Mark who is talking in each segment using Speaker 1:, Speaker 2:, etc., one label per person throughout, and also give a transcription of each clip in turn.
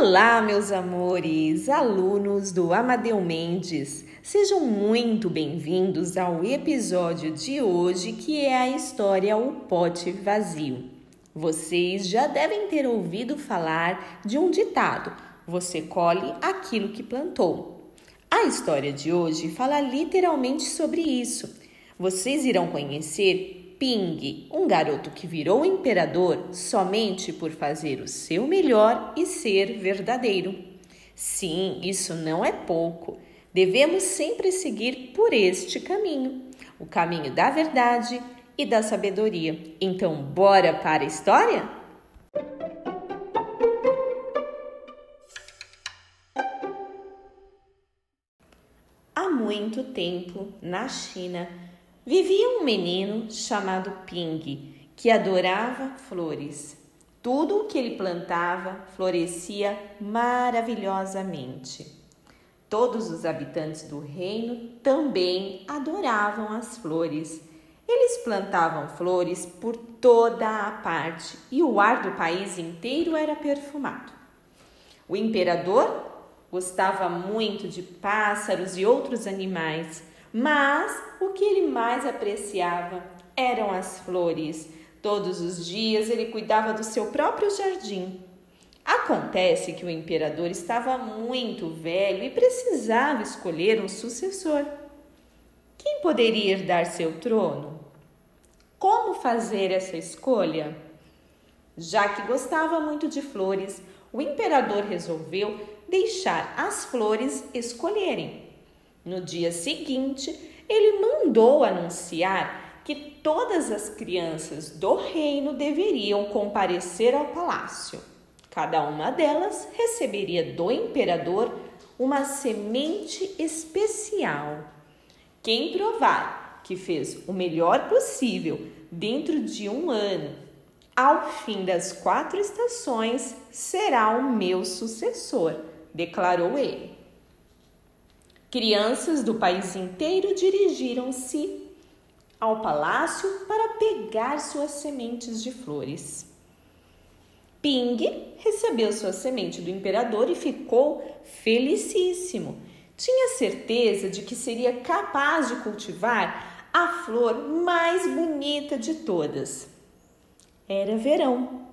Speaker 1: Olá, meus amores, alunos do Amadeu Mendes. Sejam muito bem-vindos ao episódio de hoje, que é a história O Pote Vazio. Vocês já devem ter ouvido falar de um ditado: você colhe aquilo que plantou. A história de hoje fala literalmente sobre isso. Vocês irão conhecer Ping, um garoto que virou imperador somente por fazer o seu melhor e ser verdadeiro. Sim, isso não é pouco. Devemos sempre seguir por este caminho, o caminho da verdade e da sabedoria. Então, bora para a história? Há muito tempo, na China, Vivia um menino chamado Ping, que adorava flores. Tudo o que ele plantava florescia maravilhosamente. Todos os habitantes do reino também adoravam as flores. Eles plantavam flores por toda a parte e o ar do país inteiro era perfumado. O imperador gostava muito de pássaros e outros animais mas o que ele mais apreciava eram as flores. Todos os dias ele cuidava do seu próprio jardim. Acontece que o imperador estava muito velho e precisava escolher um sucessor. Quem poderia herdar seu trono? Como fazer essa escolha? Já que gostava muito de flores, o imperador resolveu deixar as flores escolherem. No dia seguinte, ele mandou anunciar que todas as crianças do reino deveriam comparecer ao palácio. Cada uma delas receberia do imperador uma semente especial. Quem provar que fez o melhor possível dentro de um ano, ao fim das quatro estações, será o meu sucessor, declarou ele. Crianças do país inteiro dirigiram-se ao palácio para pegar suas sementes de flores. Ping recebeu sua semente do imperador e ficou felicíssimo. Tinha certeza de que seria capaz de cultivar a flor mais bonita de todas. Era verão.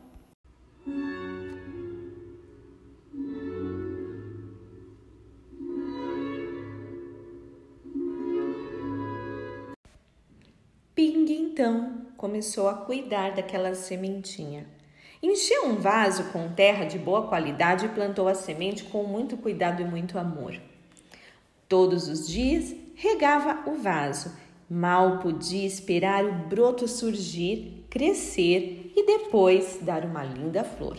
Speaker 1: Então começou a cuidar daquela sementinha. Encheu um vaso com terra de boa qualidade e plantou a semente com muito cuidado e muito amor. Todos os dias regava o vaso. Mal podia esperar o broto surgir, crescer e depois dar uma linda flor.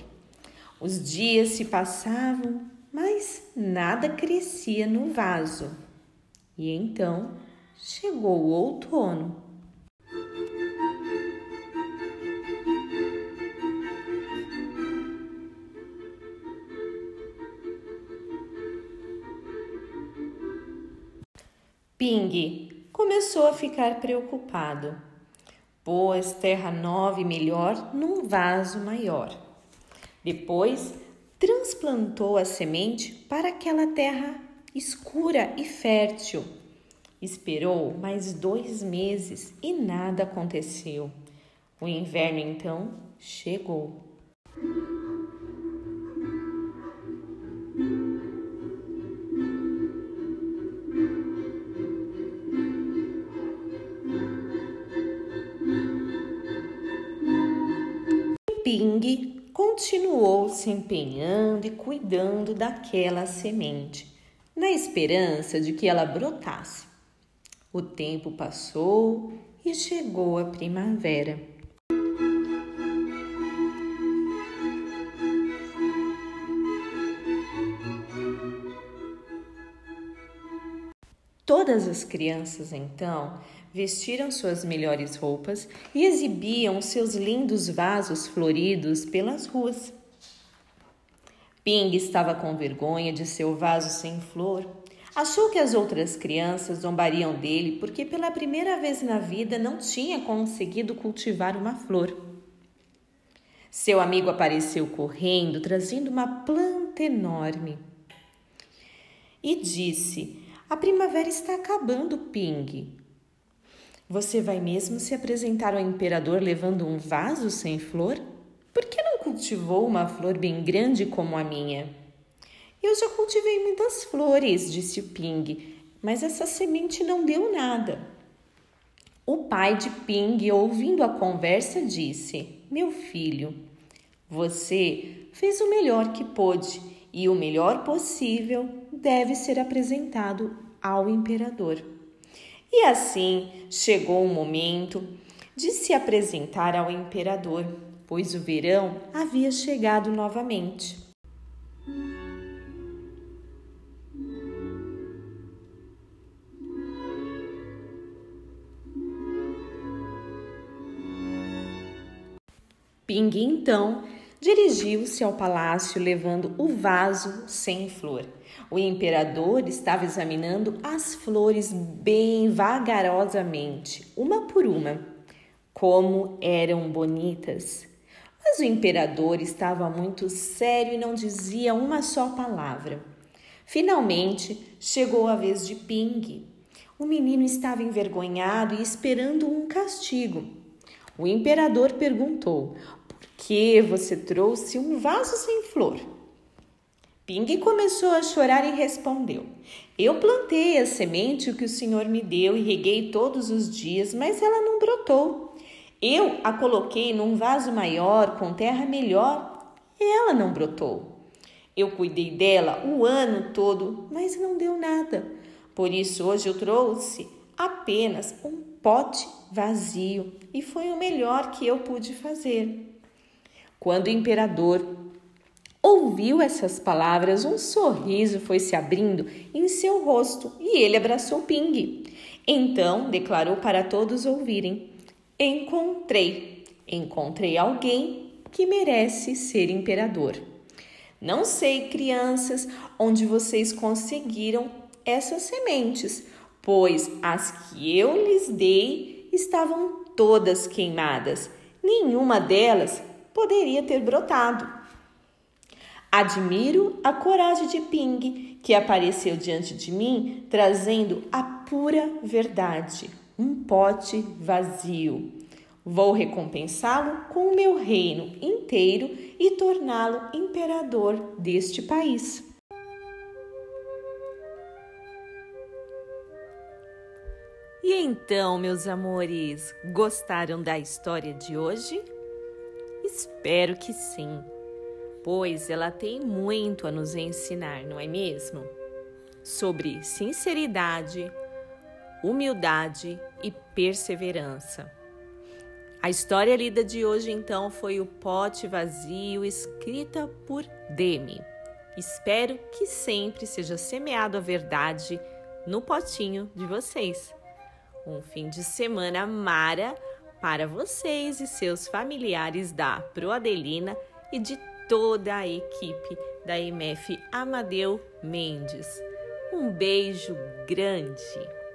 Speaker 1: Os dias se passavam, mas nada crescia no vaso. E então chegou o outono. Ping começou a ficar preocupado. Pôs terra nova e melhor num vaso maior. Depois, transplantou a semente para aquela terra escura e fértil. Esperou mais dois meses e nada aconteceu. O inverno então chegou. Ping continuou se empenhando e cuidando daquela semente, na esperança de que ela brotasse. O tempo passou e chegou a primavera. Todas as crianças então vestiram suas melhores roupas e exibiam seus lindos vasos floridos pelas ruas. Ping estava com vergonha de seu vaso sem flor. Achou que as outras crianças zombariam dele porque pela primeira vez na vida não tinha conseguido cultivar uma flor. Seu amigo apareceu correndo, trazendo uma planta enorme. E disse: A primavera está acabando, Ping. Você vai mesmo se apresentar ao imperador levando um vaso sem flor? Por que não cultivou uma flor bem grande como a minha? Eu já cultivei muitas flores, disse o Ping, mas essa semente não deu nada. O pai de Ping, ouvindo a conversa, disse: Meu filho, você fez o melhor que pôde e o melhor possível deve ser apresentado ao imperador. E assim chegou o momento de se apresentar ao imperador, pois o verão havia chegado novamente. Ping então dirigiu-se ao palácio levando o vaso sem flor. O imperador estava examinando as flores bem vagarosamente, uma por uma. Como eram bonitas! Mas o imperador estava muito sério e não dizia uma só palavra. Finalmente chegou a vez de Ping. O menino estava envergonhado e esperando um castigo. O imperador perguntou: que você trouxe um vaso sem flor? Ping começou a chorar e respondeu: Eu plantei a semente que o Senhor me deu e reguei todos os dias, mas ela não brotou. Eu a coloquei num vaso maior, com terra melhor, e ela não brotou. Eu cuidei dela o ano todo, mas não deu nada. Por isso hoje eu trouxe apenas um pote vazio e foi o melhor que eu pude fazer. Quando o imperador ouviu essas palavras, um sorriso foi se abrindo em seu rosto e ele abraçou Ping. Então declarou para todos ouvirem: Encontrei, encontrei alguém que merece ser imperador. Não sei, crianças, onde vocês conseguiram essas sementes pois as que eu lhes dei estavam todas queimadas, nenhuma delas poderia ter brotado. Admiro a coragem de Ping, que apareceu diante de mim trazendo a pura verdade, um pote vazio. Vou recompensá-lo com o meu reino inteiro e torná-lo imperador deste país. E então, meus amores, gostaram da história de hoje? Espero que sim, pois ela tem muito a nos ensinar, não é mesmo? Sobre sinceridade, humildade e perseverança. A história lida de hoje então foi O Pote Vazio, escrita por Demi. Espero que sempre seja semeado a verdade no potinho de vocês um fim de semana mara para vocês e seus familiares da Proadelina e de toda a equipe da MF Amadeu Mendes. Um beijo grande!